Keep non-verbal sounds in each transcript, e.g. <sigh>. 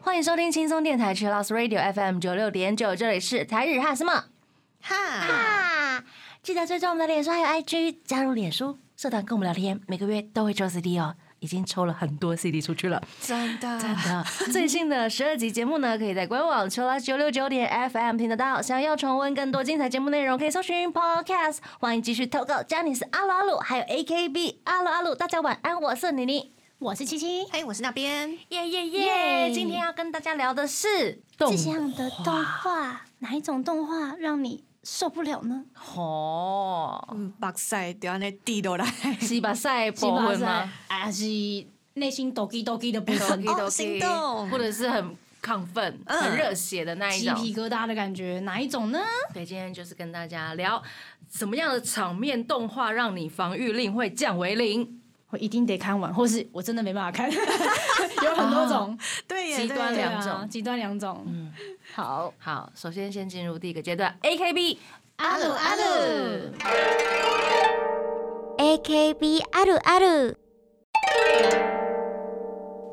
欢迎收听轻松电台 c h i l l o s Radio FM 九六点九，这里是台日哈什么哈，哈，记得追踪我们的脸书还有 IG，加入脸书社团跟我们聊天，每个月都会抽 CD 哦。已经抽了很多 CD 出去了，真的，真的。最新的十二集节目呢，可以在官网 l o 九六九点 FM 听得到。想要重温更多精彩节目内容，可以搜寻 Podcast。欢迎继续投稿 i c e 阿鲁阿鲁，还有 AKB 阿鲁阿鲁。大家晚安，我是妮妮。我是七七，嘿，我是那边，耶耶耶！今天要跟大家聊的是动这样的动画，哪一种动画让你受不了呢？哦，嗯，目屎就安尼滴落来，西巴赛部分吗？还是内心 doki doki 的部抖分机，抖哦心动或者是很亢奋、嗯很热血的那一种鸡种。皮疙瘩的感觉，哪一种呢？对，今天就是跟大家聊什么样的场面动画让你防御力会降为零。我一定得看完，或是我真的没办法看，有<laughs> 很多种，对耶，极端对耶两种对啊极端两种。嗯，好，好，首先先进入第一个阶段，AKB 阿鲁阿鲁， AKB あるある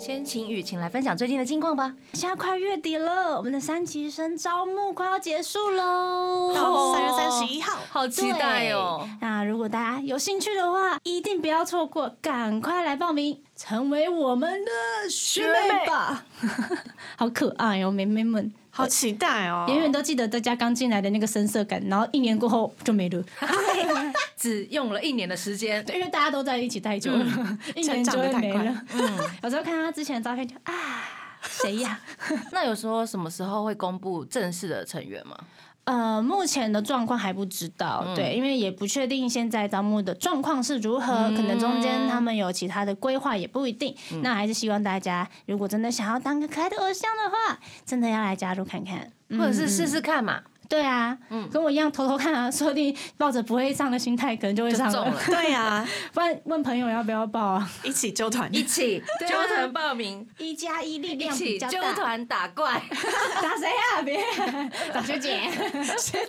先请雨晴来分享最近的近况吧。现在快月底了，我们的三期生招募快要结束喽。到三月三十一号，好期待哦！那如果大家有兴趣的话，一定不要错过，赶快来报名，成为我们的学妹吧！<laughs> 好可爱哦，妹妹们，好期待哦！永远都记得大家刚进来的那个深色感，然后一年过后就没了，<laughs> 只用了一年的时间，因为大家都在一起太久了，<laughs> 一年就会没了。嗯，<laughs> 有时候看他之前的照片就啊，谁呀？那有说什么时候会公布正式的成员吗？呃，目前的状况还不知道，嗯对，因为也不确定现在招募的状况是如何，嗯可能中间他们有其他的规划，也不一定。那还是希望大家，如果真的想要当个可爱的偶像的话，真的要来加入看看，或者是试嗯试看嘛？对啊，嗯。跟我一样偷偷看啊，说不定抱着不会上的心态，可能就会上了。<laughs> 对啊，不然问朋友要不要报啊？一起揪团，<laughs> 一起揪团报名，一加一力量比起揪较大。团打怪，<laughs> 打谁啊？别？打学姐，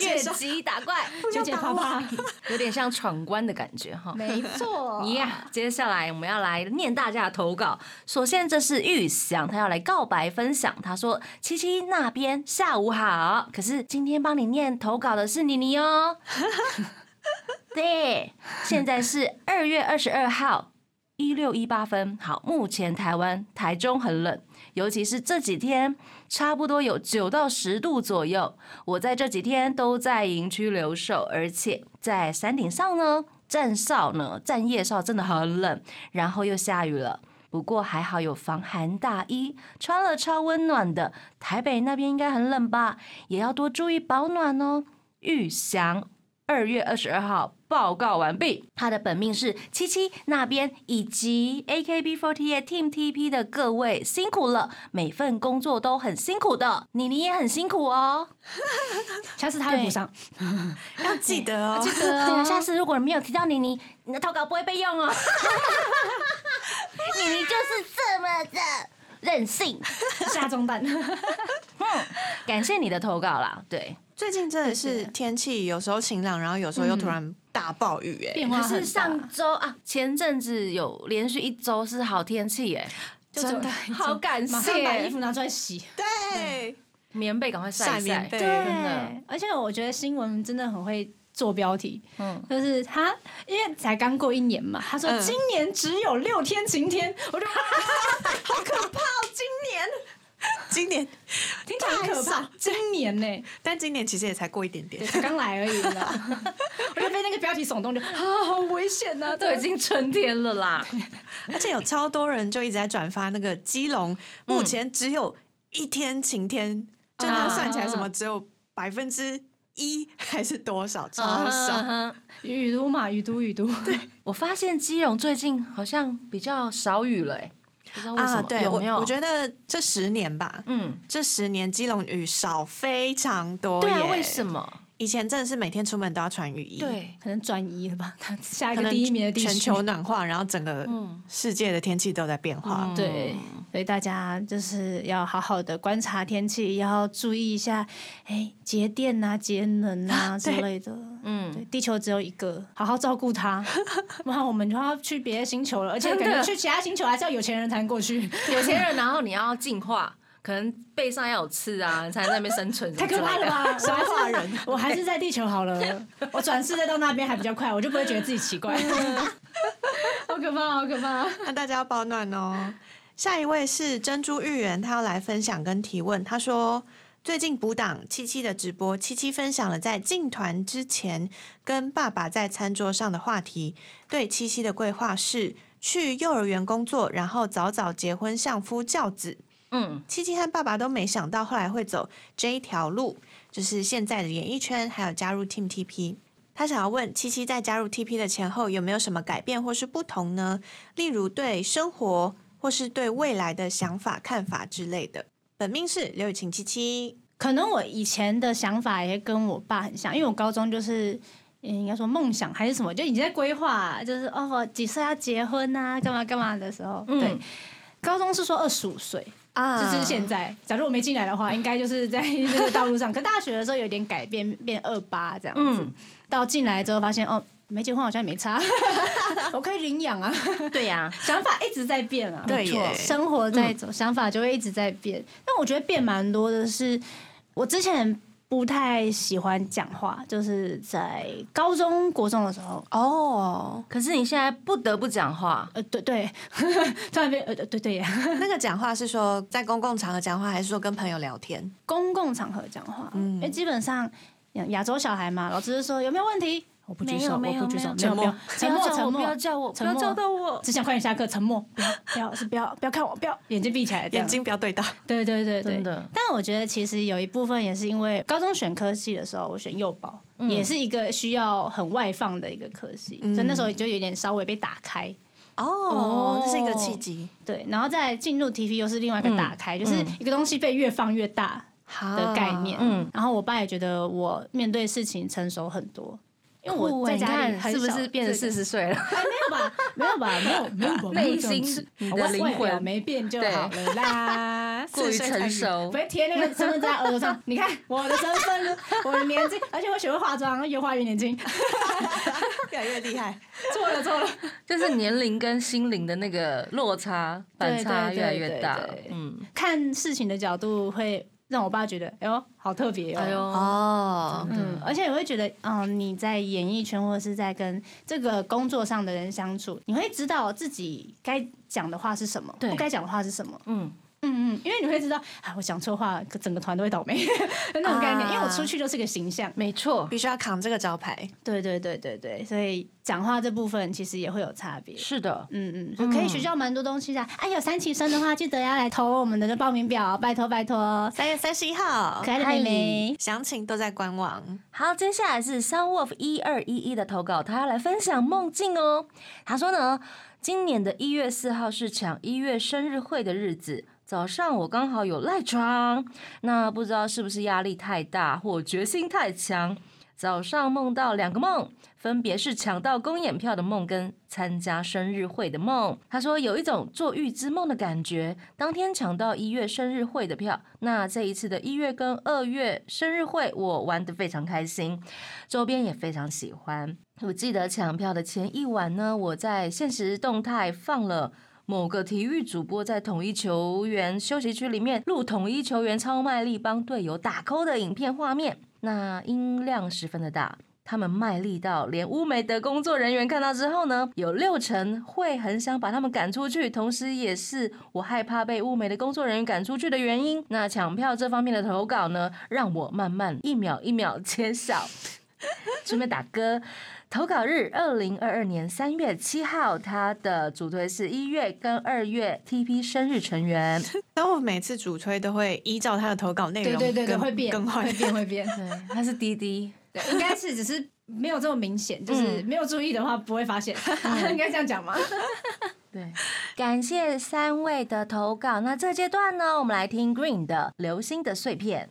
越级打怪，学姐啪啪，有点像闯关的感觉哈。没错。呀接下来我们要来念大家的投稿。首先，这是玉祥，他要来告白分享。他说：“七七那边下午好，可是今天帮你念投稿的是妮妮哦。<laughs> ”对，现在是二月二十二号一六一八分。好，目前台湾台中很冷，尤其是这几天，差不多有九到十度左右。我在这几天都在营区留守，而且在山顶上呢，站哨呢，站夜哨真的很冷，然后又下雨了。不过还好有防寒大衣，穿了超温暖的。台北那边应该很冷吧，也要多注意保暖哦。玉祥，二月二十二号报告完毕。他的本命是七七那边以及 AKB48 Team TP 的各位辛苦了，每份工作都很辛苦的，妮妮也很辛苦哦。<laughs> 下次他会补上。要记得哦。记得对啊，哦下次如果没有提到妮妮，你的投稿不会被用哦。<laughs> <laughs> 妮妮就是这么的任性。<laughs> 下中弹。<laughs> 感谢你的投稿啦，对。最近真的是天气有时候晴朗，然后有时候又突然大暴雨，哎，变化很大。可是上周啊，前阵子有连续一周是好天气耶，就真的好感马上把衣服。拿出来洗。对，棉被赶快晒一晒。晒棉，被。真的，而且我觉得新闻真的很会做标题，嗯，就是他因为才刚过一年嘛，他说嗯。今年只有六天晴天，我就 <laughs> 好可怕哦！今年，今年。听起来很可怕。今年呢，但今年其实也才过一点点。刚来而已，你知道我就被那个标题耸动，就啊，好危险呐！都已经春天了啦。<laughs> 而且有超多人就一直在转发那个基隆，目前只有一天晴天，就它算起来什么只有百分之一还是多少，超嗯少。哼雨都嘛，雨都雨都，<laughs> 对，我发现基隆最近好像比较少雨了，哎，不知道为什啊，么，对我有没有？我觉得这十年吧，嗯，这十年基隆雨少非常多耶。对啊，为什？么？以前真的是每天出门都要穿雨衣，，对，可能转移了吧，它下一个第一名的地区。全球暖化，然后整个嗯世界的天气都在变化。嗯对，所以大家就是要好好的观察天气，要注意一下，哎，节电啊、节能啊 <laughs> 之对类的。对，嗯，地球只有一个，好好照顾它，<laughs> 不然我们就要去别的星球了。而且感觉去其他星球还是要有钱人才能过去，有钱人，然后你要进化，可能背上要有刺啊，你才能在那边生存，太可怕了吧？吧！<laughs> 我还是人，我还是在地球好了。<laughs> 我转世再到那边还比较快，我就不会觉得自己奇怪。<laughs> 好可怕，好可怕！那大家要保暖哦。下一位是珍珠芋圆，他要来分享跟提问。他说，最近补档七七的直播，七七分享了在进团之前跟爸爸在餐桌上的话题。对七七的规划是去幼儿园工作，然后早早结婚，相夫教子。嗯，七七和爸爸都没想到后来会走这一条路，就是现在的演艺圈，还有加入 Team TP。他想要问七七在加入 TP 的前后有没有什么改变或是不同呢？例如对生活或是对未来的想法、看法之类的。本命是刘雨晴七七，可能我以前的想法也跟我爸很像，因为我高中就是。嗯应该说梦想还是什么，就已经在规划，就是哦，我几岁要结婚啊，干嘛干嘛的时候，嗯对，高中是说二十五岁，啊就是现在。假如我没进来的话，应该就是在这个道路上。可大学的时候有点改变，变二八这样子。嗯到进来之后发现，哦，没结婚好像没差，<laughs> 我可以领养啊。对呀，想法一直在变啊，对耶生活在走，想法就会一直在变。但我觉得变蛮多的是，我之前不太喜欢讲话，就是在高中国中的时候，哦，可是你现在不得不讲话，呃，对对，<laughs> 突然变，呃，对对呀，<laughs> 那个讲话是说在公共场合讲话，还是说跟朋友聊天？公共场合讲话，嗯。因为基本上亚亚洲小孩嘛，老师就说有没有问题？我不举手，没有我不举手，没有。没有，没有，沉默，不要叫我，沉不要默，叫我，不要沉默。叫到我。只想快点下课，沉默，不要，不要，是不要，不要看我，不要，眼睛闭起来，眼睛不要对到。对对对对，真的。但我觉得其实有一部分也是因为高中选科系的时候，我选幼保，嗯。也是一个需要很外放的一个科系，嗯。所以那时候就有点稍微被打开。哦，这是一个契机。对，然后再进入 TV 又是另外一个打开，就是一个东西被越放越大好的概念。嗯嗯，然后我爸也觉得我面对事情成熟很多，因为我在家里看是不是变成四十岁了？哎，没有吧？没有吧？没有，没有吧？内心的灵魂没变就好了啦。<laughs> 过于成熟不，要贴那个身份证在耳朵上，你看我的身份，我的年纪，而且我学会化妆，越化越年轻。<laughs> 越来越厉害。<laughs> 错了错了，就是年龄跟心灵的那个落差反差越来越大嗯，看事情的角度会让我爸觉得，哎呦，好特别哦。哎呦，哦，嗯，而且你会觉得，嗯，你在演艺圈或者是在跟这个工作上的人相处，你会知道自己该讲的话是什么，对。不该讲的话是什么。嗯，嗯嗯，因为你会知道，啊，我讲错话，整个团都会倒霉的那种概念。啊因为我出去就是个形象。没错，必须要扛这个招牌。对对对对对，所以讲话这部分其实也会有差别。是的，嗯嗯，可以学到蛮多东西的。哎，有三期生的话，记得要来投我们的报名表，拜托拜托。三月三十一号可，爱的妹妹，详情都在官网。好，接下来是 Sunwolf 一二一一的投稿，他要来分享梦境哦。他说呢，今年的一月四号是抢一月生日会的日子。早上我刚好有赖床，那不知道是不是压力太大或决心太强，早上梦到两个梦，分别是抢到公演票的梦跟参加生日会的梦。他说有一种做预知梦的感觉，当天抢到一月生日会的票，那这一次的一月跟二月生日会我玩得非常开心，周边也非常喜欢。我记得抢票的前一晚呢，我在现实动态放了。某个体育主播在统一球员休息区里面录统一球员超卖力帮队友打勾的影片画面，那音量十分的大，他们卖力到连乌梅的工作人员看到之后呢，有六成会很想把他们赶出去，同时也是我害怕被乌梅的工作人员赶出去的原因。那抢票这方面的投稿呢，让我慢慢一秒一秒揭晓。<laughs> 顺便打歌，投稿日二零二二年三月七号，他的主推是一月跟二月 TP 生日成员。<laughs> 但我每次主推都会依照他的投稿内容对对对会变，更换会。变会变。<laughs> 对，他是滴滴。<laughs> 对，应该是只是没有这么明显，就是没有注意的话不会发现，应该这样讲吗？对，感谢三位的投稿。那这阶段呢，我们来听 Green 的《流星的碎片》。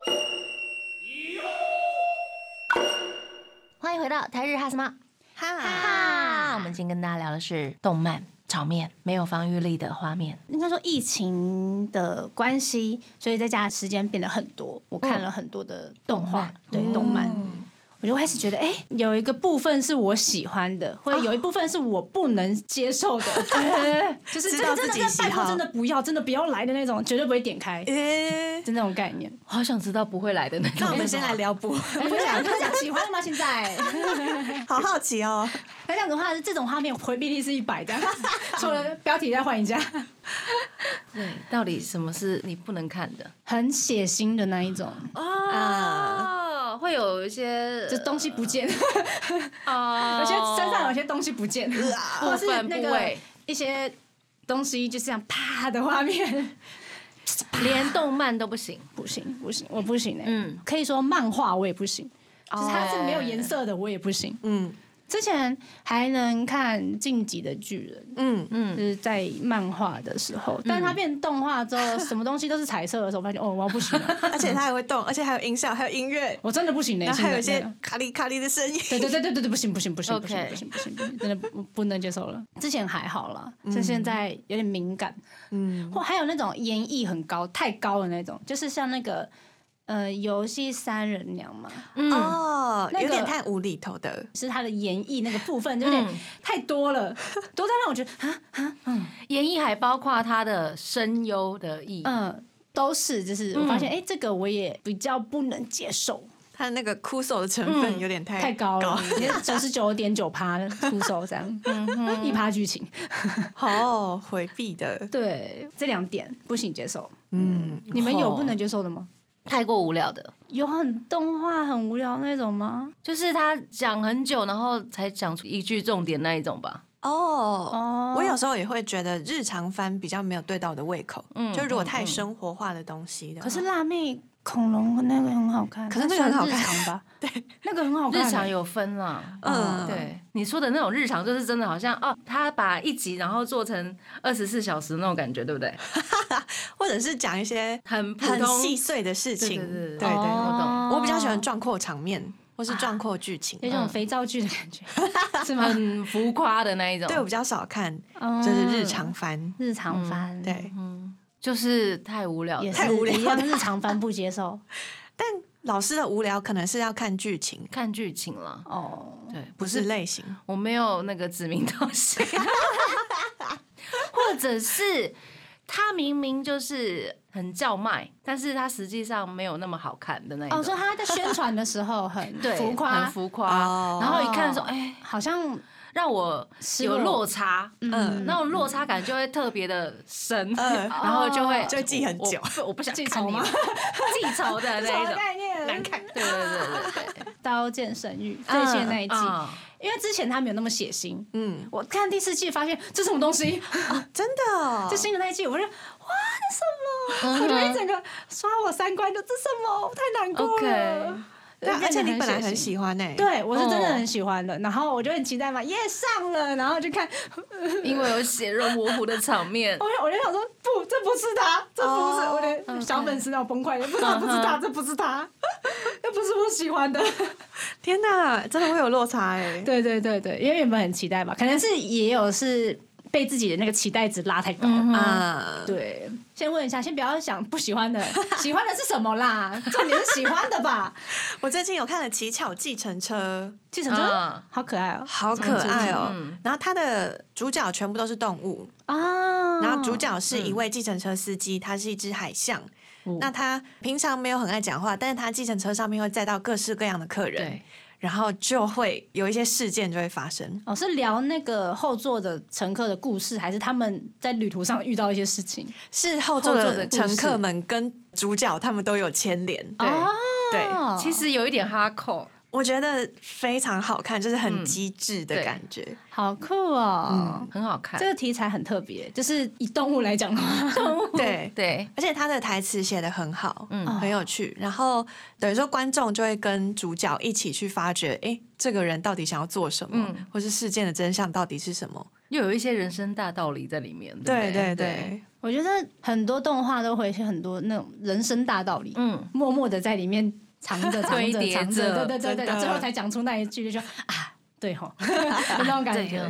欢迎回到台日哈什么哈，哈？我们今天跟大家聊的是动漫场面没有防御力的画面。应该说疫情的关系，所以在家的时间变得很多。我看了很多的动画，对动漫，我就开始觉得，哎、有一个部分是我喜欢的，或者有一部分是我不能接受的，<laughs> 对就是 <laughs> 知道真的自己喜真的拜托，真的不要，真的不要来的那种，绝对不会点开，诶，就那种概念。好想知道不会来的那种。那我们先来聊不，不想不想喜欢吗？现在？<laughs> 好好奇哦。那这样子的话，这种画面回避率是一百的，除了标题再换一下，对，到底什么是你不能看的很血腥的那一种，啊？会有一些就东西不见，啊，<laughs> 有些身上有些东西不见，或是部分那个部位，一些东西就这样啪的画面，连动漫都不行。不行不行，我不行哎、嗯。可以说漫画我也不行，就是它是没有颜色的我也不行。嗯之前还能看《晋级的巨人》，嗯，嗯。就是在漫画的时候，但是它变动画之后，什么东西都是彩色的时候，我发现哦，我要不行了，<laughs> 而且它还会动，而且还有音效，还有音乐，我真的不行嘞、然后还有一些现在。卡里卡里的声音。对对对对对对，不行不行不行不行不行不行不行，真的不不能接受了。之前还好啦，就现在有点敏感，嗯，或还有那种演绎很高、太高的那种，就是像那个呃游戏三人娘嘛，嗯，哦，那个有点太无厘头的。是他的演绎那个部分有点嗯太多了，多到让我觉得啊啊嗯演绎还包括他的声优的意义。嗯。都是，就是我发现，哎、这个我也比较不能接受，他的那个哭手的成分有点太太高了，九十九点九趴哭手这样，<laughs> 一趴剧情，好回避的。对，这两点不行接受。嗯，你们有不能接受的吗？太过无聊的，有很动画很无聊那种吗？就是他讲很久，然后才讲出一句重点那一种吧。哦。哦我有时候也会觉得日常番比较没有对到我的胃口，嗯就如果太生活化的东西的话，可是辣妹恐龙那个很好看，可是那个很好看。日常吧？<laughs> 对，那个很好看。日常有分了，嗯。对。你说的那种日常，就是真的好像哦，他把一集然后做成二十四小时那种感觉，对不对？<laughs> 或者是讲一些很普很通细碎的事情，对对我懂。我比较喜欢壮阔场面或是壮阔剧情，有一种肥皂剧的感觉，<laughs> 是吗？很浮夸的那一种。对我比较少看，嗯就是日常番。日常番，对，嗯，就是太无聊了，也是太无聊一样，日常番不接受。<laughs> 但老师的无聊可能是要看剧情，看剧情了。哦，对，不是类型。我没有那个指名道姓，<laughs> 或者是他明明就是很叫卖，但是他实际上没有那么好看的那一种。哦，说他在宣传的时候很对，浮夸很，浮夸。哦然后一看说，哎，好像让我有落落差，嗯那种落差感就会特别的深，嗯 <laughs> 然后就会就会记很久我我不想记仇吗记仇的那一种。<laughs> 概念难看。对对对对对，<laughs> 刀剑神域最新的那一季，嗯因为之前他没有那么血腥。嗯，我看第四季发现这什么东西，真的哦，这新的那一季，我就哇，这什么？我就一整个刷我三观，就这什么？我太难过了。而且你本来很。喜欢呢。对，我是真的哦很喜欢的，然后我就很期待嘛，耶上了，然后就看，<laughs> 因为有血肉模糊的场面 <laughs> 我，就我就想说，不，这不是他，这不是哦我的小粉丝要崩溃了，不是他，不是他，这不是他，<laughs> 又不是我喜欢的。天哪，真的会有落差哎。对对对对，因为原本很期待吧，可能是也有是被自己的那个期待值拉太高。嗯啊，对，先问一下，先不要想不喜欢的，<laughs> 喜欢的是什么啦？重点是喜欢的吧？<laughs> 我最近有看了《乞巧计程车计程车、嗯好可爱哦、》，好可爱哦嗯。然后它的主角全部都是动物，啊！然后主角是一位计程车司机，他是一只海象。嗯那他平常没有很爱讲话，但是他计程车上面会载到各式各样的客人对，，然后就会有一些事件就会发生。哦，是聊那个后座的乘客的故事，还是他们在旅途上遇到一些事情？是后座的乘客们跟主角他们都有牵连，对哦。对，其实有一点哈扣，我觉得非常好看，就是很嗯机智的感觉。好酷哦！很好看这。个题材很特别，就是以动物来讲的话，<laughs> 对，对，而且他的台词写的很好，嗯很有趣。然后等于说观众就会跟主角一起去发掘，哎，这个人到底想要做什么，嗯或是事件的真相到底是什么？又有一些人生大道理在里面。对对对对，我觉得很多动画都会是很多那种人生大道理，嗯，默默的在里面藏着藏着藏着，<laughs> 对对对对，最后才讲出那一句，就说啊，对吼，<laughs> 有那种感觉，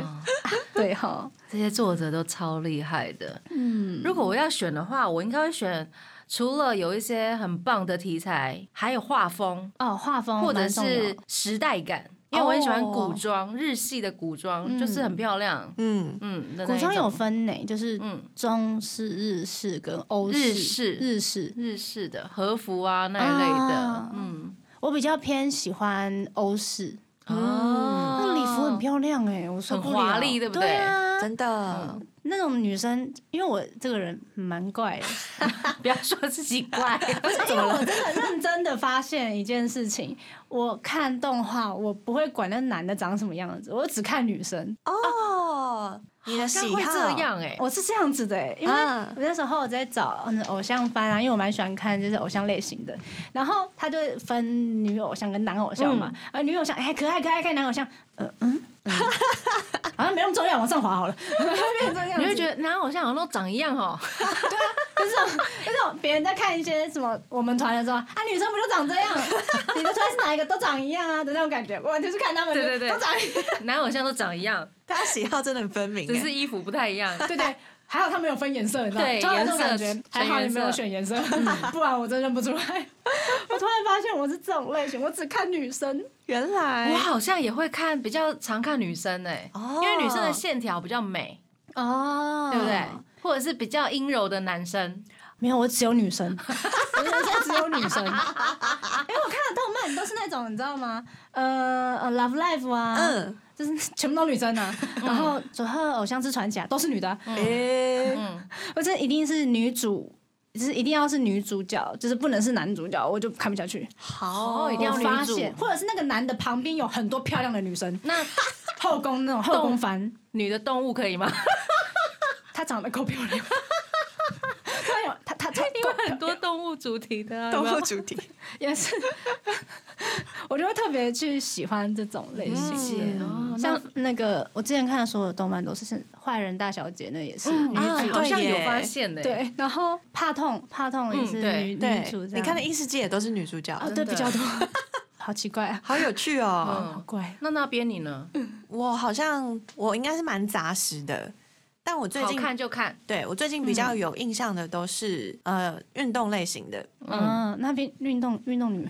对哦这些作者都超厉害的。嗯，如果我要选的话，我应该会选除了有一些很棒的题材，还有画风。哦，画风或者是时代感，因为我很喜欢哦。古装，日系的古装就是很漂亮。嗯，嗯，古装有分呢，就是嗯。中式、日式跟欧日式日式。日式的和服啊那一类的啊，嗯。我比较偏喜欢欧式，哦。那个礼服很漂亮哎，我说华丽对不对对？啊，真的，那种女生，因为我这个人蛮怪的，<laughs> 不要说自己怪，<laughs> 因为我真的认真的发现一件事情，我看动画，我不会管那男的长什么样子，我只看女生。哦，你的喜像会好。这样哎，我是这样子的、欸，因为啊我那时候我在找嗯偶像番啊，因为我蛮喜欢看就是偶像类型的，然后他就分女偶像跟男偶像嘛，啊、女偶像哎可爱可爱看男偶像，呃嗯，嗯。<laughs> 好像没那么重要，往上滑好了，你会觉得男偶像好像都长一样哦，<laughs> 就是就是那种别人在看一些什么我们团的时候，啊女生不就长这样，<laughs> 你的团是哪一个都长一样啊的那种感觉，我就是看他们对对对都长一样，男偶像都长一样，大家喜好真的很分明欸，只是衣服不太一样。对对。还好他没有分颜色，你知道吗？对突然这种颜色感觉，还好你没有选颜色，<laughs> 不然我真认不出来。我突然发现我是这种类型，我只看女生。原来我好像也会看，比较常看女生哎、哦因为女生的线条比较美，哦对不对？或者是比较阴柔的男生，没有，我只有女生，<laughs> 我人生只有女生。因 <laughs> 为我看的动漫都是那种，你知道吗？呃呃，Love Life 啊，嗯，就是全部都女生啊。然后《佐贺偶像之传奇》啊，都是女的啊，诶，嗯，或者一定是女主，就是一定要是女主角，就是不能是男主角，我就看不下去。好，哦一定要我女主。发现，或者是那个男的旁边有很多漂亮的女生，那 <laughs> 后宫那种后宫番，女的动物可以吗？<laughs> 她长得够漂亮。<laughs> 她有她她她因为很多动物主题的、啊，动物主题，也是，我就会特别去喜欢这种类型像那个我之前看的所有的动漫都是是坏人大小姐，那也是女啊主。好像有发现的、对，然后怕痛怕痛也是女、女主角。你看的异世界也都是女主角，啊，对比较多，<laughs> 好奇怪啊，好有趣哦。好嗯，怪。那那边你呢？我好像我应该是蛮杂食的，但我最好近看就看，对我最近比较有印象的都是、呃运动类型的，嗯，那边运动运动女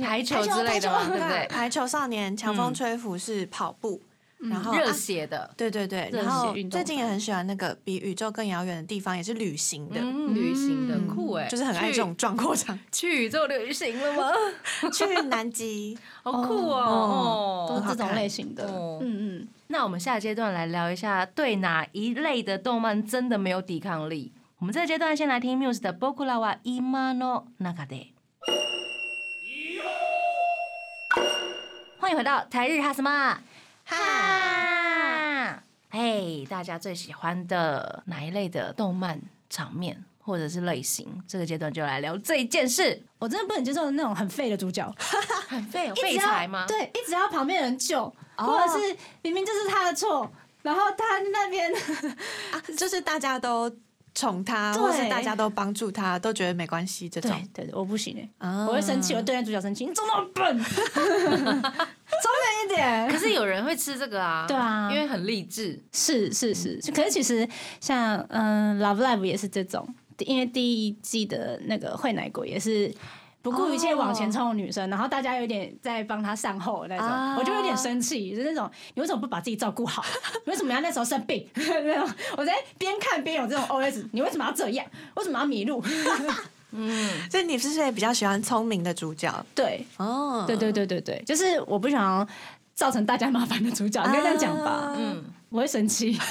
排球之类的嘛，对不对？排球少年、强风嗯吹拂是跑步，然后热啊血的，对对对，热然后血最近也很喜欢那个比宇宙更遥远的地方，也是旅行的，嗯，旅行的嗯酷哎，就是很爱这种壮阔场。去去宇宙旅行了吗？<laughs> 去南极，<laughs> 好酷哦！哦都是这种类型的。哦嗯嗯，那我们下阶段来聊一下，对哪一类的动漫真的没有抵抗力？我们这个阶段先来听 Muse 的《僕らは今の中で》。欢迎回到台日哈什么哈？嘿，大家最喜欢的哪一类的动漫场面或者是类型？这个阶段就来聊这一件事。我真的不能接受那种很废的主角，<laughs> 很废，有<laughs> 一直要废柴吗？对，一直要旁边人救， 或者是明明就是他的错，然后他那边啊，就是大家都宠他，对或是大家都帮助他，都觉得没关系这种对。对对，我不行哎，啊我会生气，我会对那主角生气，你怎么那么笨？<laughs> 聪明一点。可是有人会吃这个啊，对啊因为很励志。是是是，可是其实像嗯，Love Live 也是这种，因为第一季的那个惠奶果也是。不顾一切往前冲的女生，然后大家有点在帮她善后那种，啊我就有点生气，就是那种你为什么不把自己照顾好？你为什么要那时候生病？<laughs> 那种我在边看边有这种 OS，你为什么要这样？为什么要迷路？<laughs> 嗯所以你是不是也比较喜欢聪明的主角？对哦，对对对对对，就是我不想要造成大家麻烦的主角，应该这样讲吧？嗯，我会生气。<laughs>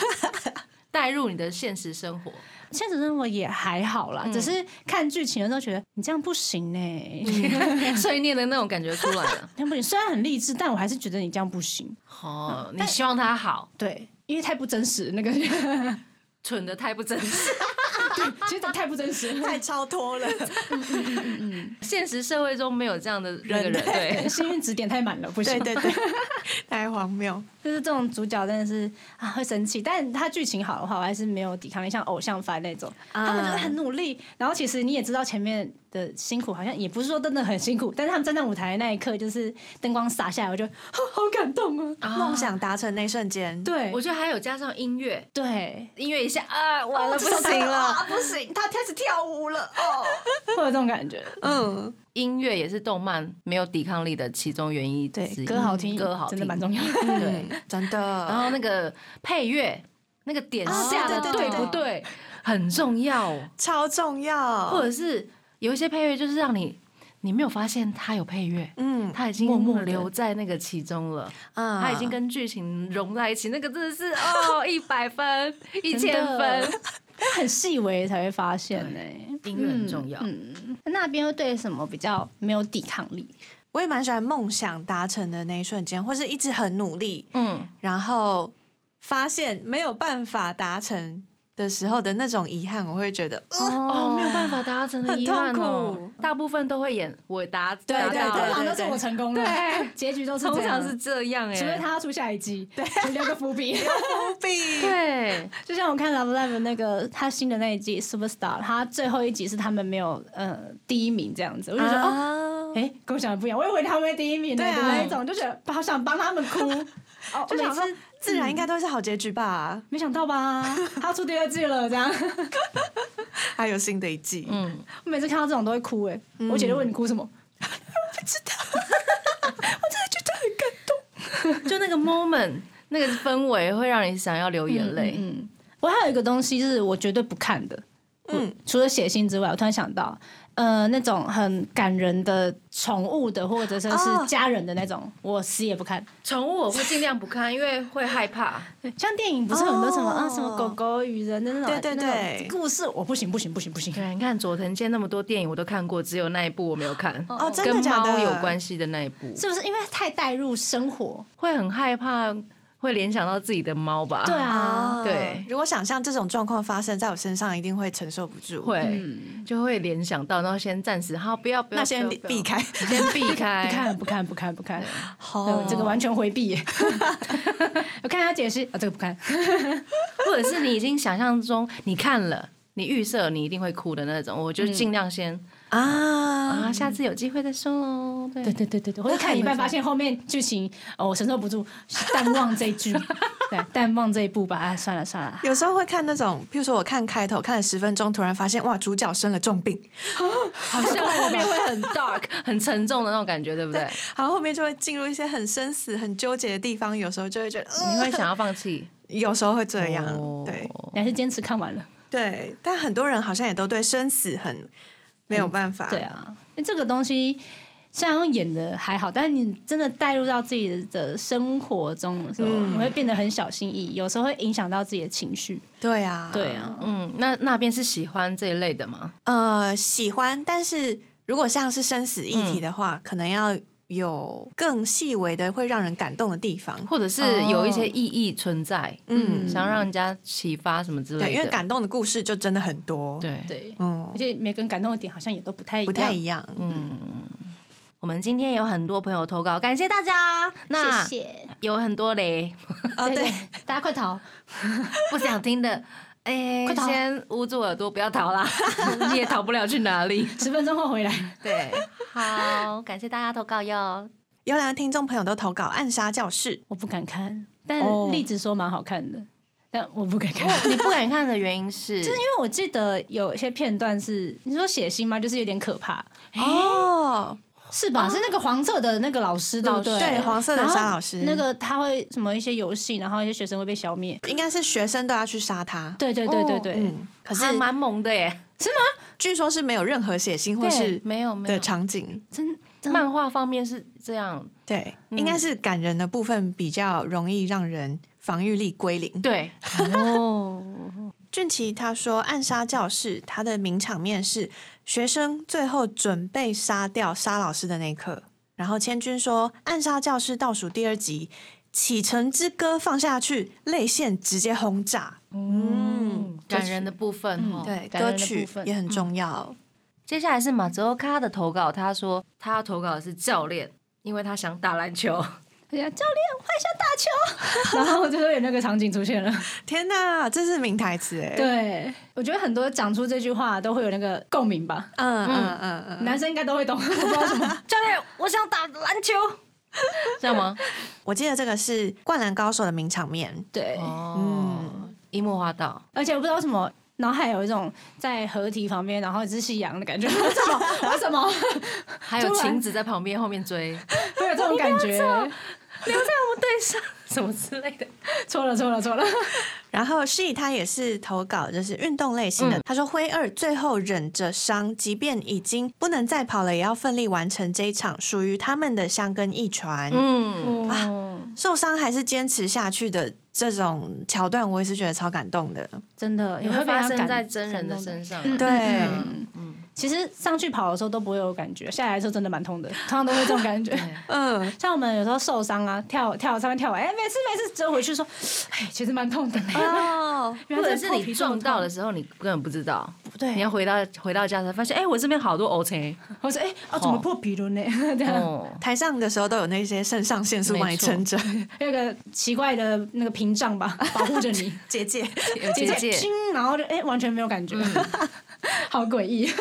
带入你的现实生活。现实生活也还好啦，只是看剧情的时候觉得你这样不行呢、<laughs> 碎念的那种感觉出来了。<laughs> 不行。虽然很励志，但我还是觉得你这样不行。哦，你希望他好，对，因为太不真实，那个 <laughs> 蠢的太不真实。其实这太不真实。太超脱了。现实社会中没有这样的那个人，对，幸运指点太满了，不行。对对对，太荒谬。就是这种主角真的是啊会生气，但他剧情好的话，我还是没有抵抗力，像偶像番那种，他们就是很努力，然后其实你也知道前面的辛苦，好像也不是说真的很辛苦，但是他们站在舞台的那一刻，就是灯光洒下来，我就好 <laughs> 好感动啊！梦想达成那一瞬间，对我觉得还有加上音乐，对，音乐一下啊，完了不行了，啊不行，他开始跳舞了哦。会有这种感觉。嗯，音乐也是动漫没有抵抗力的其中原因之对，一。歌好听，歌好听，真的蛮重要的。对，嗯真的。然后那个配乐，那个点下的对对对对不对，很重要。超重要，或者是有一些配乐，就是让你你没有发现它有配乐，嗯它已经默默留在那个其中了，啊它已经跟剧情融在一起，那个真的是哦，一百分，<laughs> 一千分，但很细微才会发现呢、音乐很重要。嗯，那边又对什么比较没有抵抗力？我也蛮喜欢梦想达成的那一瞬间，或是一直很努力，嗯，然后发现没有办法达成的时候的那种遗憾，我会觉得，呃哦，没有办法达成的很遗憾痛哦苦，大部分都会演我达对对对通常都是我成功了，对，<laughs> 结局都是通常是这样哎，除非他要出下一季，对，留个伏笔。<laughs> 伏笔。<laughs> 对，就像我看 Love Live 那个他新的那一季 Superstar，他最后一集是他们没有呃第一名这样子，我就觉得、哦，哦，哎、跟我想的不一样，我以为他们会第一名的对啊那一种，就觉得好想帮他们哭，哦，每就想自然应该都是好结局吧？没想到吧，<laughs> 他要出第二季了，这样，还有新的一季，嗯，我每次看到这种都会哭、哎、我姐就问你哭什么，不知道，<laughs> 我真的觉得很感动。<laughs> 就那个 moment，那个氛围会让你想要流眼泪。嗯，我还有一个东西是我绝对不看的，嗯，除了写信之外，我突然想到，呃，那种很感人的宠物的，或者说哦是家人的那种，我死也不看。宠物我会尽量不看，因为会害怕。像电影不是很多什么、哦啊，什么狗狗与人的那种，对对对那种故事，我不行不行不行不行。对，你看佐藤健那么多电影我都看过，只有那一部我没有看，哦，真的跟假的？猫有关系的那一部，是不是因为太带入生活？会很害怕，会联想到自己的猫吧？对啊。啊，对。如果想象这种状况发生在我身上，一定会承受不住。，会。嗯，就会联想到，然后先暂时好，不要不要，那先避开。先避 <laughs> 开，不看不看不看不看，好。对这个完全回避。<laughs> 我看他解释啊，这个不看。<laughs> 或者是你已经想象中你看了，你预设你一定会哭的那种，我就尽量先啊啊，下次有机会再说喽。对对对对对对，或者看一半发现后面剧情哦，我承受不住，淡忘这一句，对，淡忘这一步吧。哎，算了算了，有时候会看那种，譬如说我看开头看了十分钟，突然发现哇，主角生了重病，<laughs> 好像后面会很 dark、很沉重的那种感觉，对不对？然后后面就会进入一些很生死、很纠结的地方，有时候就会觉得，呃你会想要放弃？有时候会这样，哦对你还是坚持看完了。对。但很多人好像也都对生死很没有办法，对啊，因为这个东西虽然演的还好，但是你真的带入到自己的生活中的时候，嗯你会变得很小心翼翼，有时候会影响到自己的情绪。对啊，对啊，嗯，那那边是喜欢这一类的吗？呃，喜欢，但是如果像是生死议题的嗯话，可能要有更细微的会让人感动的地方。或者是有一些意义存在，嗯，想让人家启发什么之类的？对，因为感动的故事就真的很多。，对对，嗯而，且每个人感动的点好像也都不太一样。不太一样。嗯。我们今天有很多朋友投稿，感谢大家。那谢谢。有很多嘞，哦，对，<laughs> 大家快逃！不想听的，哎、快先捂住耳朵，不要逃啦，<laughs> 你也逃不了去哪里。十分钟后回来。对，好，感谢大家投稿哟。有两个听众朋友都投稿《暗杀教室》，我不敢看，但哦栗子说蛮好看的，但我不敢看。<laughs> 你不敢看的原因是，就是因为我记得有一些片段是你说血腥吗？就是有点可怕，哦，是吧？是那个黄色的那个老师，对不对？对黄色的沙老师那个他会什么一些游戏，然后一些学生会被消灭。应该是学生都要去杀他。对对对对对，嗯，可是还蛮萌的耶。据说是没有任何血腥或是没有的场景。真真漫画方面是这样，对，应该是感人的部分比较容易让人防御力归零。对，<laughs> 哦，俊奇他说，《暗杀教室》他的名场面是学生最后准备杀掉沙老师的那一刻。然后千钧说，《暗杀教室》倒数第二集，启程之歌放下去，泪腺直接轰炸。嗯，感人的部分哦。对，歌曲的部分也很重要。接下来是马泽欧卡的投稿，他说他要投稿的是教练，因为他想打篮球。哎呀，教练，球，<laughs> 然后就会有那个场景出现了。天哪，这是名台词哎。，对，我觉得很多讲出这句话都会有那个共鸣吧，嗯嗯嗯嗯，男生应该都会懂，我不知道什么。<laughs> 教练，我想打篮球，这样吗？我记得这个是《灌篮高手》的名场面。对，嗯，樱木花道，而且我不知道为什么。脑海有一种在河堤旁边，然后一只夕阳的感觉，<laughs> 为什么？为什么还有晴子在旁边后面追，会有这种感觉？留在我们队上，什么之类的。错了，错了，错了。然后 she 他也是投稿，就是运动类型的。他说灰二最后忍着伤，即便已经不能再跑了，也要奋力完成这一场属于他们的香根一传。嗯，啊，受伤还是坚持下去的这种桥段，我也是觉得超感动的。真的也会发生在真人的身上啊。嗯对，嗯其实上去跑的时候都不会有感觉，下来的时候真的蛮痛的，通常都会这种感觉。<laughs> 嗯，像我们有时候受伤啊，跳跳上面跳完，哎、没事没事，之后回去说，哎，其实蛮痛的。哦，<laughs> 或者是你撞到的时候，你根本不知道，对，你要回到回到家才发现，哎，我这边好多 O C。我说，哎、啊，怎么破皮了呢？<laughs> 这样，哦，台上的时候都有那些肾上腺素帮你撑着。有个奇怪的那个屏障吧，保护着你。姐姐，有姐姐，然后就哎、完全没有感觉，好诡异。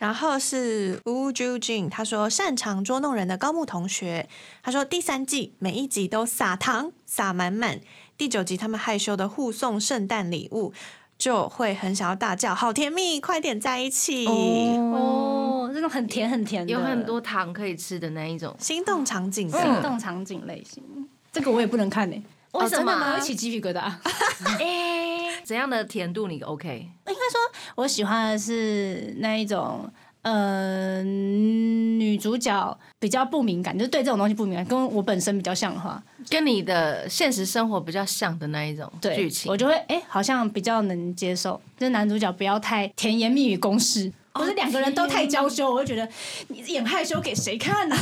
然后是 Wu Ju Jin，他说擅长捉弄人的高木同学，他说第三季每一集都撒糖撒满满，第九集他们害羞的互送圣诞礼物，就会很想要大叫好甜蜜，快点在一起，哦，这种很甜很甜的，有很多糖可以吃的那一种。心动场景的。心动场景类型。这个我也不能看呢、为什么？起鸡皮疙瘩。<laughs> 哎，怎样的甜度你 OK？应该说，我喜欢的是那一种，呃，女主角比较不敏感，就是对这种东西不敏感，跟我本身比较像的话，跟你的现实生活比较像的那一种对剧情，我就会哎、好像比较能接受，就是男主角不要太甜言蜜语公式。或者两个人都太娇羞，我就觉得你演害羞给谁看呢、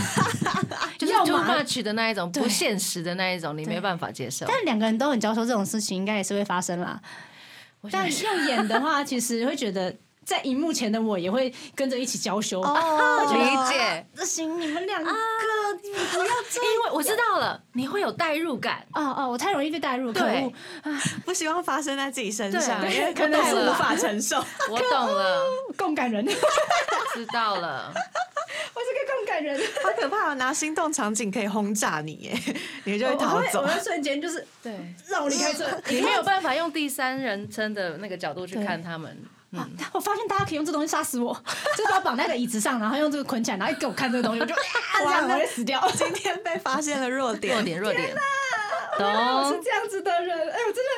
<laughs> 就是要 too 嘛 much 的那一种，不现实的那一种，你没办法接受。但两个人都很娇羞，这种事情应该也是会发生啦。但用演的话，其实会觉得在荧幕前的我也会跟着一起娇羞。哦 <laughs> 理解，不行，你们两个，你不要这样因为我知道了，你会有代入感。哦哦，我太容易被代入，可对恶！<laughs> 不希望发生在自己身上，因为可能是无法承受。<laughs> 我懂了，共感人，我知道了。我是个共感人，好可怕、哦！拿心动场景可以轰炸你耶，你就会逃走我。会瞬间就是对，让我离开这。你没有办法用第三人称的那个角度去看他们。啊我发现大家可以用这东西杀死我，<laughs> 就是把我绑在个椅子上，然后用这个捆起来，然后一给我看这个东西，我 <laughs> 就啊，这样我会死掉。今天被发现了弱点，弱点，弱点。<laughs> 懂。我是这样子的人，哎，我真的，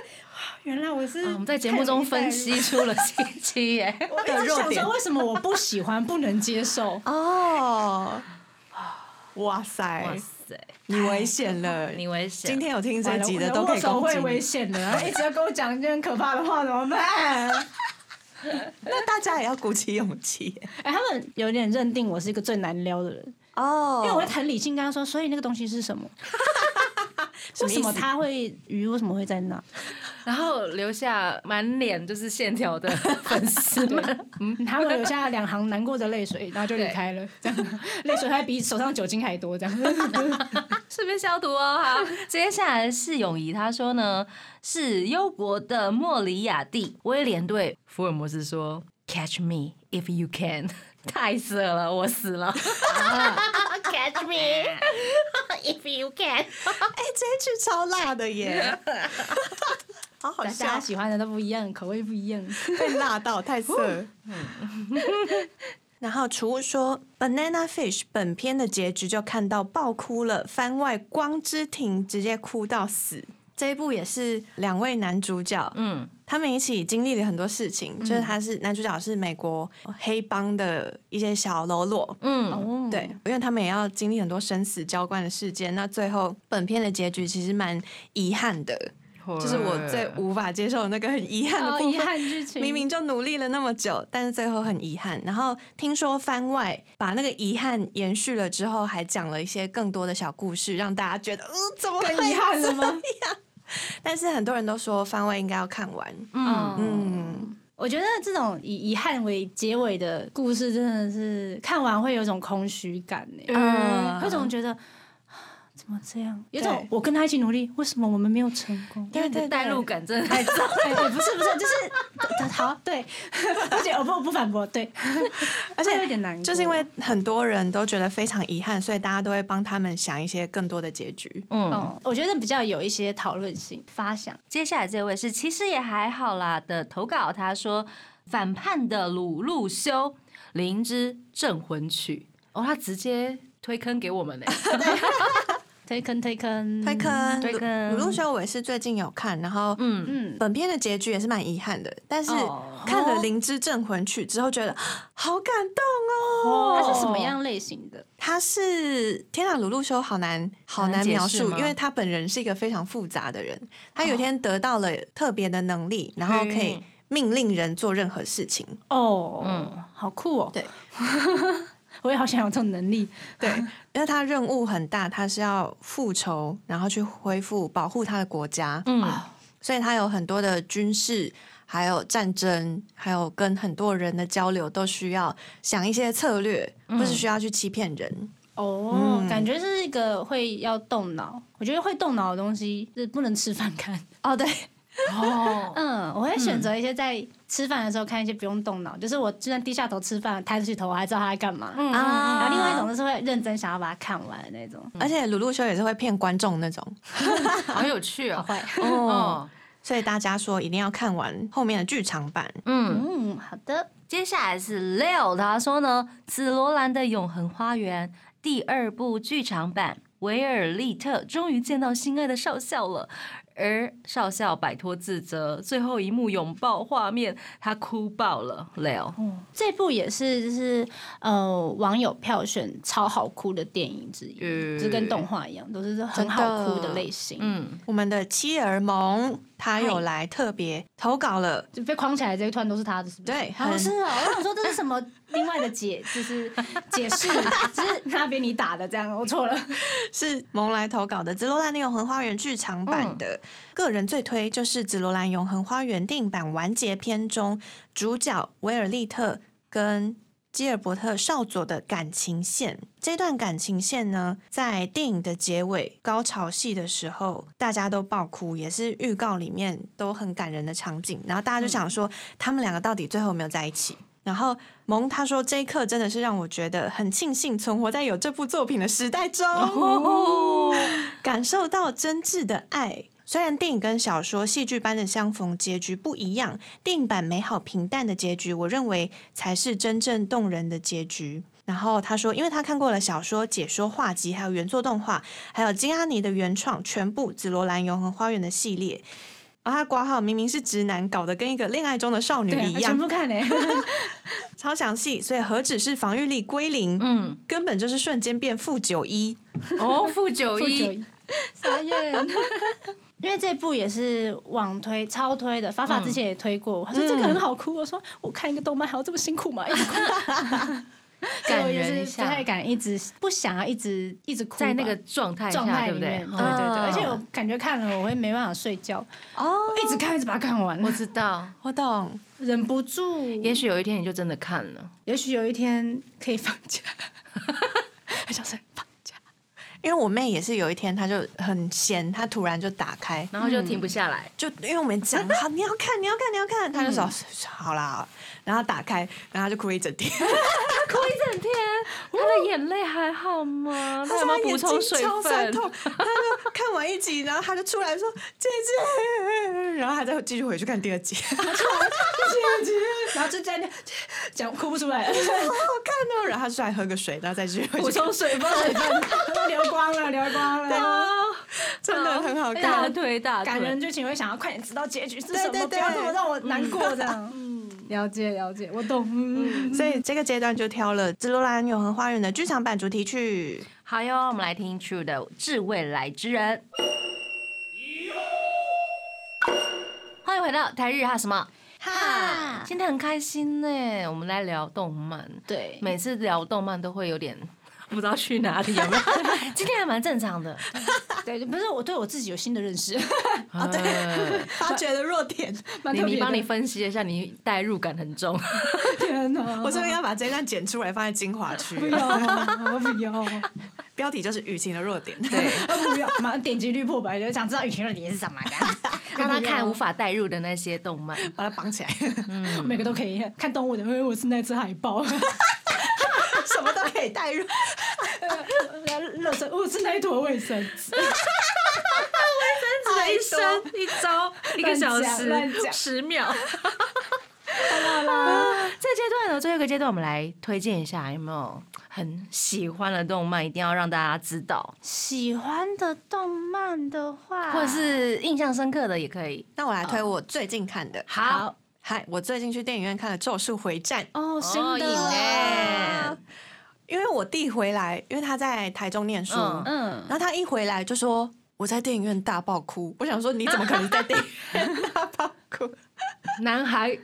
原来我是、啊我们在节目中分析出了七七耶。我一直想说，为什么我不喜欢、不能接受？哦。哇塞，哇塞，你危险了！你危险。今天有听这集的都可以攻击会。危险的，一直要跟我讲一件很可怕的话，怎么办？<laughs> 那大家也要鼓起勇气哎、他们有点认定我是一个最难撩的人，哦因为我会很理性跟他说，所以那个东西是什么？<laughs> 为什么他会鱼为什么会在那？然后留下满脸就是线条的 <laughs> 粉丝们。嗯，他们留下两行难过的泪水，然后就离开了，这样泪水还比手上酒精还多，这样。<laughs> <laughs> 顺便消毒哦。好，接下来是永怡，他说呢是忧国的莫里亚蒂威廉对福尔摩斯说：“Catch me if you can。”太色了，我死了。Catch me if you can。哎、这一句超辣的耶，好好大笑家，喜欢的都不一样，口味不一样。被辣到太色。然后厨屋说，Banana Fish 本片的结局就看到爆哭了，番外光之庭直接哭到死。这一部也是两位男主角，嗯，他们一起经历了很多事情，就是他是男主角是美国黑帮的一些小喽啰，嗯，哦，对，因为他们也要经历很多生死交关的事件。那最后本片的结局其实蛮遗憾的，就是我最无法接受那个很遗憾的哦，部分。遗憾剧情，明明就努力了那么久，但是最后很遗憾。然后听说番外把那个遗憾延续了之后，还讲了一些更多的小故事，让大家觉得，呃，怎么会更遗憾了吗 <laughs> 但是很多人都说番外应该要看完。嗯，嗯，我觉得这种以遗憾为结尾的故事，真的是看完会有一种空虚感呢，嗯。有一种觉得么这样，有种我跟他一起努力，为什么我们没有成功？因为你的代入感真的太重。哎、哎不是不是，就是 <laughs> 好对，<laughs> 而且我不我不反驳，对，<laughs> 而且有点难，就是因为很多人都觉得非常遗憾，所以大家都会帮他们想一些更多的结局。嗯，嗯，我觉得比较有一些讨论性发想。接下来这位是其实也还好啦的投稿，他说反叛的鲁路修灵芝镇魂曲，哦，他直接推坑给我们呢。推坑推坑推坑，推坑鲁鲁修我也是最近有看，然后嗯，嗯，本片的结局也是蛮遗憾的，但是哦看了《灵芝镇魂曲》之后，觉得 <gasps> 好感动哦。它是什么样类型的？他是天啊，鲁路修好难好难描述，因为他本人是一个非常复杂的人。他有一天得到了特别的能力，然后可以命令人做任何事情。哦，嗯嗯，好酷哦。对，<laughs> 我也好想有这种能力。<laughs> 对，因为他任务很大，他是要复仇，然后去恢复保护他的国家。嗯，所以他有很多的军事，还有战争，还有跟很多人的交流，都需要想一些策略，或是需要去欺骗人。哦，嗯感觉是一个会要动脑。我觉得会动脑的东西是不能吃饭看。哦，对，哦，<laughs> 嗯，我会选择一些在吃饭的时候看一些不用动脑，就是我就算低下头吃饭，抬起头我还知道他在干嘛。嗯啊然后另外一种就是会认真想要把它看完的那种。而且鲁路修也是会骗观众那种。好有趣哦。<laughs> 好坏。哦，哦，所以大家说一定要看完后面的剧场版。嗯，嗯，好的。接下来是 Leo，他说呢，《紫罗兰的永恒花园》第二部剧场版，维尔利特终于见到心爱的少校了。而少校摆脱自责，最后一幕拥抱画面，他哭爆了。Leo，这部也是就是呃网友票选超好哭的电影之一，嗯就是跟动画一样，都是很好哭的类型。嗯，我们的妻儿萌他有来特别投稿了，就被框起来这一段都是他的，是不是？对啊，很是哦。我想说这是什么另外的解，就是 <laughs> 解释，只是那边你打的这样，我错了。<laughs> 是蒙来投稿的《紫罗兰的永恒花园》剧场版的。个人最推就是《紫罗兰永恒花园》电影版完结篇中主角维尔利特跟基尔伯特少佐的感情线。这段感情线呢，在电影的结尾高潮戏的时候，大家都爆哭，也是预告里面都很感人的场景。然后大家就想说，他们两个到底最后有没有在一起？然后蒙他说，这一刻真的是让我觉得很庆幸存活在有这部作品的时代中，<laughs> 感受到真挚的爱。虽然电影跟小说戏剧般的相逢结局不一样，电影版美好平淡的结局，我认为才是真正动人的结局。然后他说，因为他看过了小说、解说、画集，还有原作动画，还有金阿尼的原创全部《紫罗兰永恒花园》的系列。然后他挂号明明是直男，搞得跟一个恋爱中的少女，一样。全，部看嘞。<laughs> <laughs> 超详细，所以何止是防御力归零，嗯，根本就是瞬间变负九一。哦，负九一，一，傻眼。<laughs> 因为这部也是网推超推的，法法之前也推过，他说这个很好哭，我说我看一个动漫还要这么辛苦吗？<laughs> 感人一下太敢一直不想要一直一直哭，在那个状态下，状态对不对里面，？对对对，嗯而且我感觉看了我会没办法睡觉，哦，一直看一直把它看完，我知道，<laughs> 我懂。忍不住。也许有一天你就真的看了。也许有一天可以放假，<laughs> 很想睡放假。因为我妹也是有一天，她就很闲，她突然就打开，然后就停不下来，就因为我们讲好你要看，你要看，你要看，她就说、好啦然后打开，然后他就哭了一整天，哭一整天，<laughs> 他的眼泪还好吗？他有没有补充水超酸分？痛，他就看完一集，然后他就出来说姐姐，然后还再继续回去看第二集，姐姐然后就在那讲哭不出来。好，好看哦，然后他出来喝个水，然后再继续回补去看，充水分，流光了，流光了。真的很好大大感人腿。剧情会想要快点知道结局是什么，对对对。不要这么让我难过这样。嗯，了解了解，我懂。嗯，所以这个阶段就挑了《紫罗兰永恒花园》的剧场版主题曲。好哟，我们来听 True 的《致未来之人》。欢迎回到台日哈什么？哈今天很开心呢，我们来聊动漫。对，每次聊动漫都会有点不知道去哪里，有没有？<laughs> 今天还蛮正常的。<laughs> 对，不是我对我自己有新的认识，<laughs> 啊，对，发掘的弱点。你你帮你分析一下，你代入感很重。天哪！我这边要把这一段剪出来，放在精华区不。要，我不要，标题就是雨晴的弱点。对，不要，马上点击率破百，就想知道雨晴的点是什么的。让他看无法代入的那些动漫。把它绑起来，嗯每个都可以看动物的，因为我是那只海豹。什么都可以带入。乐色，我是那一坨卫生纸。一生一周一个小时十秒。好啦，这阶段呢，最后一个阶段，我们来推荐一下，有没有很喜欢的动漫，一定要让大家知道，喜欢的动漫的话，或者是印象深刻的也可以。那我来推我最近看的。好，嗨，我最近去电影院看了《咒术回战》，哦，新的哦影耶因为我弟回来，因为他在台中念书，嗯嗯，然后他一回来就说我在电影院大爆哭。我想说你怎么可能在电影院 <laughs> 大爆哭？<laughs> 男孩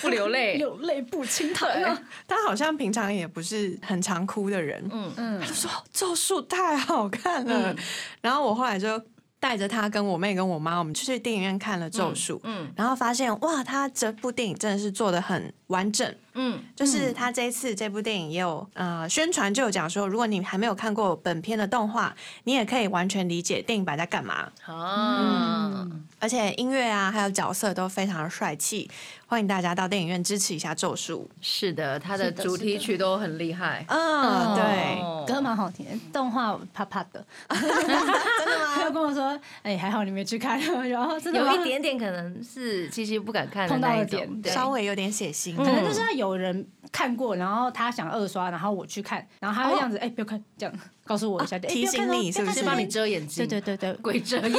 不流泪。<laughs> 有泪不轻弹啊。他好像平常也不是很常哭的人，嗯嗯他就说咒术太好看了。然后我后来就带着他跟我妹跟我妈，我们去电影院看了咒术。嗯然后发现哇，他这部电影真的是做的很完整，嗯，就是他这一次这部电影也有呃宣传就有讲说，如果你还没有看过本片的动画，你也可以完全理解电影版在干嘛。啊，而且音乐啊，还有角色都非常的帅气，欢迎大家到电影院支持一下《咒术是的，它的主题曲都很厉害》。。嗯，对，哦歌蛮好听，动画啪啪的。<laughs> 真的吗？他又跟我说：“哎、还好你没去看。<laughs> ”然后真的有一点点可能是七七不敢看的碰到那一点，稍微有点血腥。可能就是要有人看过，然后他想二刷，然后我去看，然后他会这样子，哎、不要看，这样告诉我一下，哎提醒你是不是是帮你？遮眼睛，对对对对，鬼遮眼。<laughs>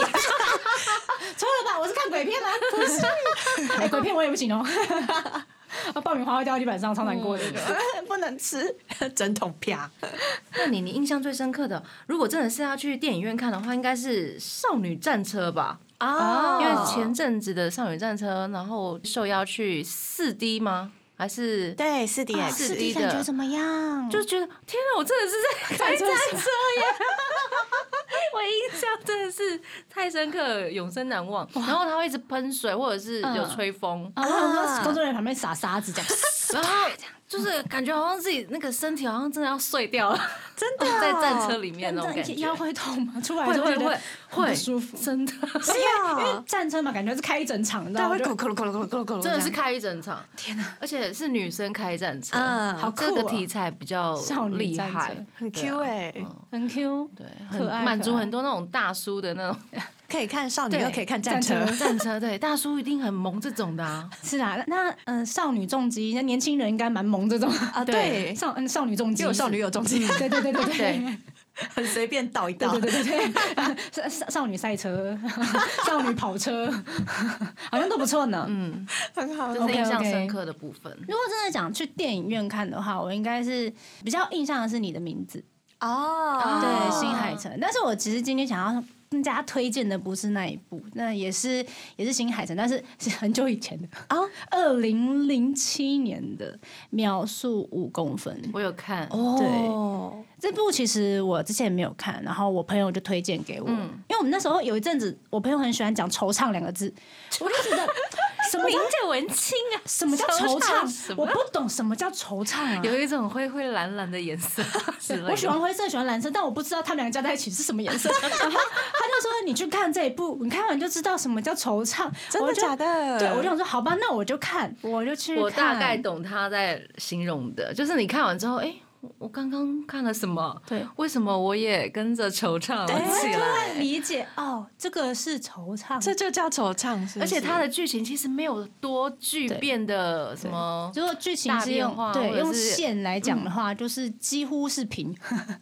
错了吧？我是看鬼片吗？不是，<laughs> 哎、鬼片我也不行哦。啊，<laughs> 爆米花会掉到地板上，超难过的。不能吃，整桶啪。那你你印象最深刻的，如果真的是要去电影院看的话，应该是《少女战车》吧？哦因为前阵子的《少女战车》，然后受邀去四 D 吗？还是对四 D 四 X，D 感觉的？怎么样？就觉得天哪，我真的是在开战战车车耶！<laughs> 我印象真的是太深刻，永生难忘。然后他会一直喷水，或者是有吹风，啊，我想说工作人员旁边撒沙子这样，然后就是感觉好像自己那个身体好像真的要碎掉了，<laughs> 真的在战车里面那种感觉。腰会痛吗？出来会会会会不舒服，真的 <laughs> 是因为啊，战车嘛，感觉是开一整场，你知对，会咕噜咕噜咕噜咕噜咕噜咕噜，真的是开一整场，<laughs> 天哪！而且是女生开战车，嗯好酷这个哦题材比较厉害，很 Q 哎，很 Q，对，很满足很多那种大叔的那种可以看少女对又可以看战车战，车，对，大叔一定很萌这种的啊。<laughs> 是啊，那嗯、呃少女重击，那年轻人应该蛮萌这种。啊，<laughs> 对，少嗯少女重击，又有少女有重击，对对对对对。对。<laughs> 很随便倒一倒。对。对对少少女赛车，少女跑车，好像都不错呢。嗯，很好。就是印象深刻的部分。如果真的讲去电影院看的话，我应该是比较印象的是你的名字，哦，对，新海诚。但是我其实今天想要更加推荐的不是那一部，那也是也是新海诚，但是是很久以前的。啊，<laughs> 二零零七年的《秒速五公分》。我有看，哦，这部其实我之前没有看，然后我朋友就推荐给我，嗯。因为我们那时候有一阵子，我朋友很喜欢讲“惆怅”两个字，我就觉得什么叫着文青啊，什么叫惆惆怅我不懂什么叫惆怅啊。有一种灰灰蓝蓝的颜色 <laughs> 的。我喜欢灰色，喜欢蓝色，但我不知道他们两个加在一起是什么颜色。<laughs> 然后他就说：“你去看这一部，你看完就知道什么叫惆怅。”真的假的？对，我就想说，好吧，那我就看，我就去看。我大概懂他在形容的，就是你看完之后，哎、我我刚刚看了什么？对为什么我也跟着惆怅了起来？理解哦，这个是惆怅，这就叫惆怅，是不是而且它的剧情其实没有多巨变的什么，如果剧情是用变化对用线来讲的话，就是几乎是平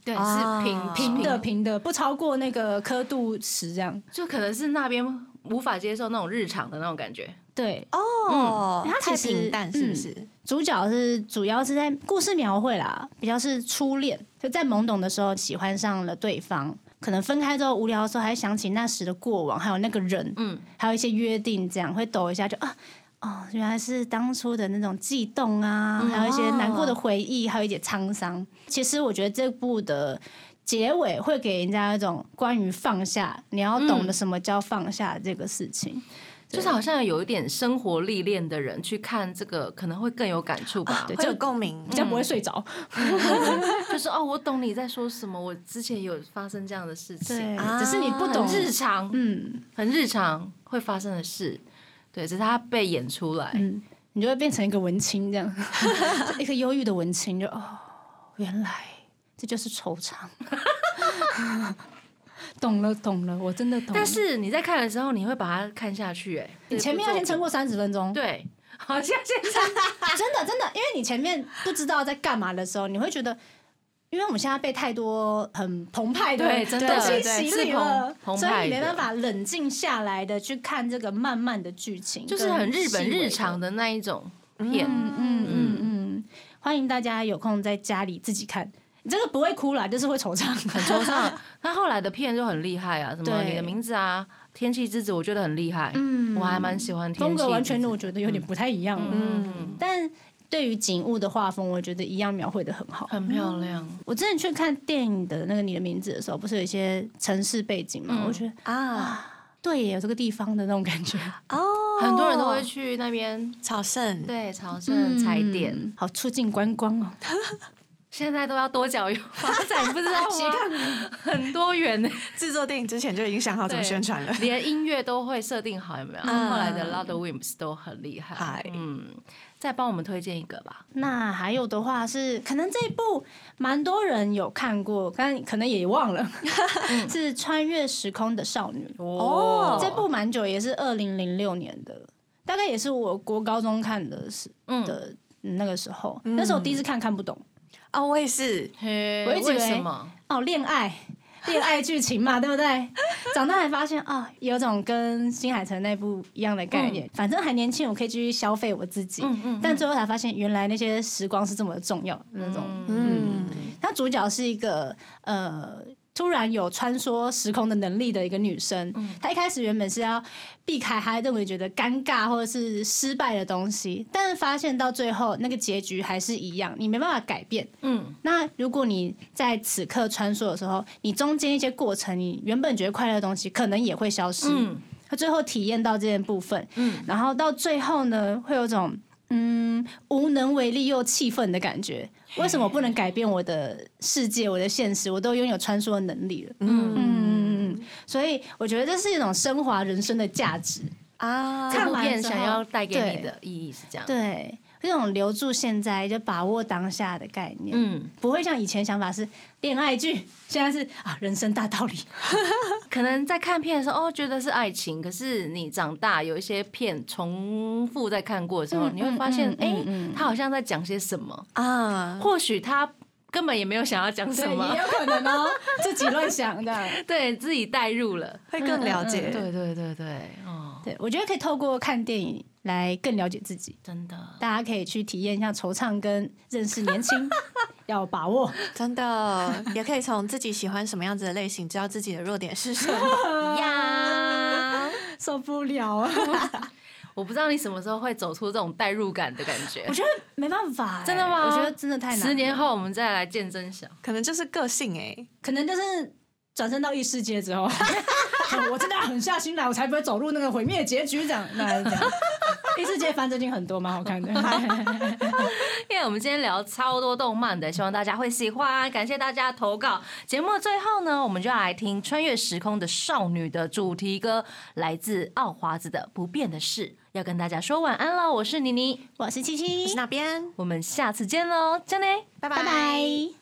对，啊是平平的，平的，不超过那个刻度十这样。就可能是那边无法接受那种日常的那种感觉。对，哦，嗯它太平淡是不是？主角是主要是在故事描绘啦，比较是初恋，就在懵懂的时候喜欢上了对方，可能分开之后无聊的时候还想起那时的过往，还有那个人，嗯，还有一些约定，这样会抖一下就啊。哦，原来是当初的那种悸动啊，还有一些难过的回忆，还有一点沧桑。其实我觉得这部的结尾会给人家一种关于放下，你要懂得什么叫放下这个事情。就是好像有一点生活历练的人去看这个，可能会更有感触吧。对会有共鸣比。较不会睡着。<laughs> 就是哦，我懂你在说什么，我之前有发生这样的事情，啊只是你不懂日常，嗯很日常会发生的事。对，只是他被演出来。嗯，你就会变成一个文青这样，<laughs> 一个忧郁的文青，就哦，原来这就是惆怅。<laughs> 懂了，懂了，我真的懂了。但是你在看的时候，你会把它看下去，哎，你前面要先撑过三十分钟，对，好像现在真的真的，因为你前面不知道在干嘛的时候，你会觉得，因为我们现在被太多很澎湃的对真的东西对洗是礼了澎，澎所以你没办法冷静下来的去看这个慢慢的剧情，就是很日本日常的。的那一种片。嗯嗯嗯嗯，欢迎大家有空在家里自己看，你这个不会哭啦，就是会惆怅，很惆怅。<laughs> 他后来的片就很厉害啊，什么你的名字啊，天气之子，我觉得很厉害。嗯我还蛮喜欢天气之子。风格完全我觉得有点不太一样了。嗯，但对于景物的画风，我觉得一样描绘的很好。很漂亮。我之前去看电影的那个《你的名字》的时候，不是有一些城市背景嘛？嗯我觉得啊对耶，有这个地方的那种感觉，哦，很多人都会去那边，朝圣，对，朝圣踩点，嗯好促进观光哦。<laughs> 现在都要多角有发展，不知道吗？很多元呢，制作电影之前就已经想好怎么宣传了。连音乐都会设定好，有没有？嗯后来的 Loud Wimps 都很厉害嗨。嗯，再帮我们推荐一个吧。那还有的话是，可能这一部蛮多人有看过，但可能也忘了，<laughs> 是《穿越时空的少女》。哦这部蛮久，也是二零零六年的，大概也是我国高中看的是嗯，的那个时候，那时候第一次看看不懂。哦，我也是，嘿我一直以为为什么？哦，恋爱，恋爱剧情嘛，对不对？<laughs> 长大才发现啊、有种跟新海诚那部一样的概念。反正还年轻，我可以继续消费我自己。嗯嗯但最后才发现，原来那些时光是这么重要的那种。嗯，他主角是一个呃。突然有穿梭时空的能力的一个女生，她一开始原本是要避开她认为觉得尴尬或者是失败的东西，但是发现到最后那个结局还是一样，你没办法改变。嗯，那如果你在此刻穿梭的时候，你中间一些过程，你原本觉得快乐的东西，可能也会消失。嗯他最后体验到这件部分，嗯然后到最后呢，会有种嗯无能为力又气愤的感觉。<laughs> 为什么不能改变我的世界、我的现实？我都拥有穿梭的能力了。嗯嗯嗯嗯，所以我觉得这是一种升华人生的价值。啊，看完想要带给你的意义是这样。对，这种留住现在，就把握当下的概念。嗯，不会像以前想法是恋爱剧，现在是啊人生大道理。<laughs> 可能在看片的时候，哦，觉得是爱情，可是你长大有一些片重复在看过的时候，嗯你会发现，嗯哎、嗯嗯他好像在讲些什么，啊，或许他根本也没有想要讲什么也，有可能哦，自己乱想的。<laughs> 对自己代入了。会更了解。对对对对，哦，对，我觉得可以透过看电影来更了解自己。真的，大家可以去体验一下惆怅跟认识年轻，<laughs> 要把握。真的也可以从自己喜欢什么样子的类型，知道自己的弱点是什么。<laughs> 呀，<laughs> 受不了啊！我不知道你什么时候会走出这种代入感的感觉我。觉得没办法欸、真的吗我觉得真的太难。十年后我们再来见真相。可能就是个性哎、可能就是转身到异世界之后，<laughs> 我真的要狠下心来，我才不会走入那个毁灭结局这样。那。<laughs> 异世界番最近很多，蛮好看的。<laughs> 因为我们今天聊超多动漫的，希望大家会喜欢。感谢大家投稿。节目的最后呢，我们就要来听《穿越时空的少女》的主题歌，来自奥华子的《不变的事》。要跟大家说晚安了，我是妮妮，我是七七是，那边，我们下次见喽，真的。拜拜拜。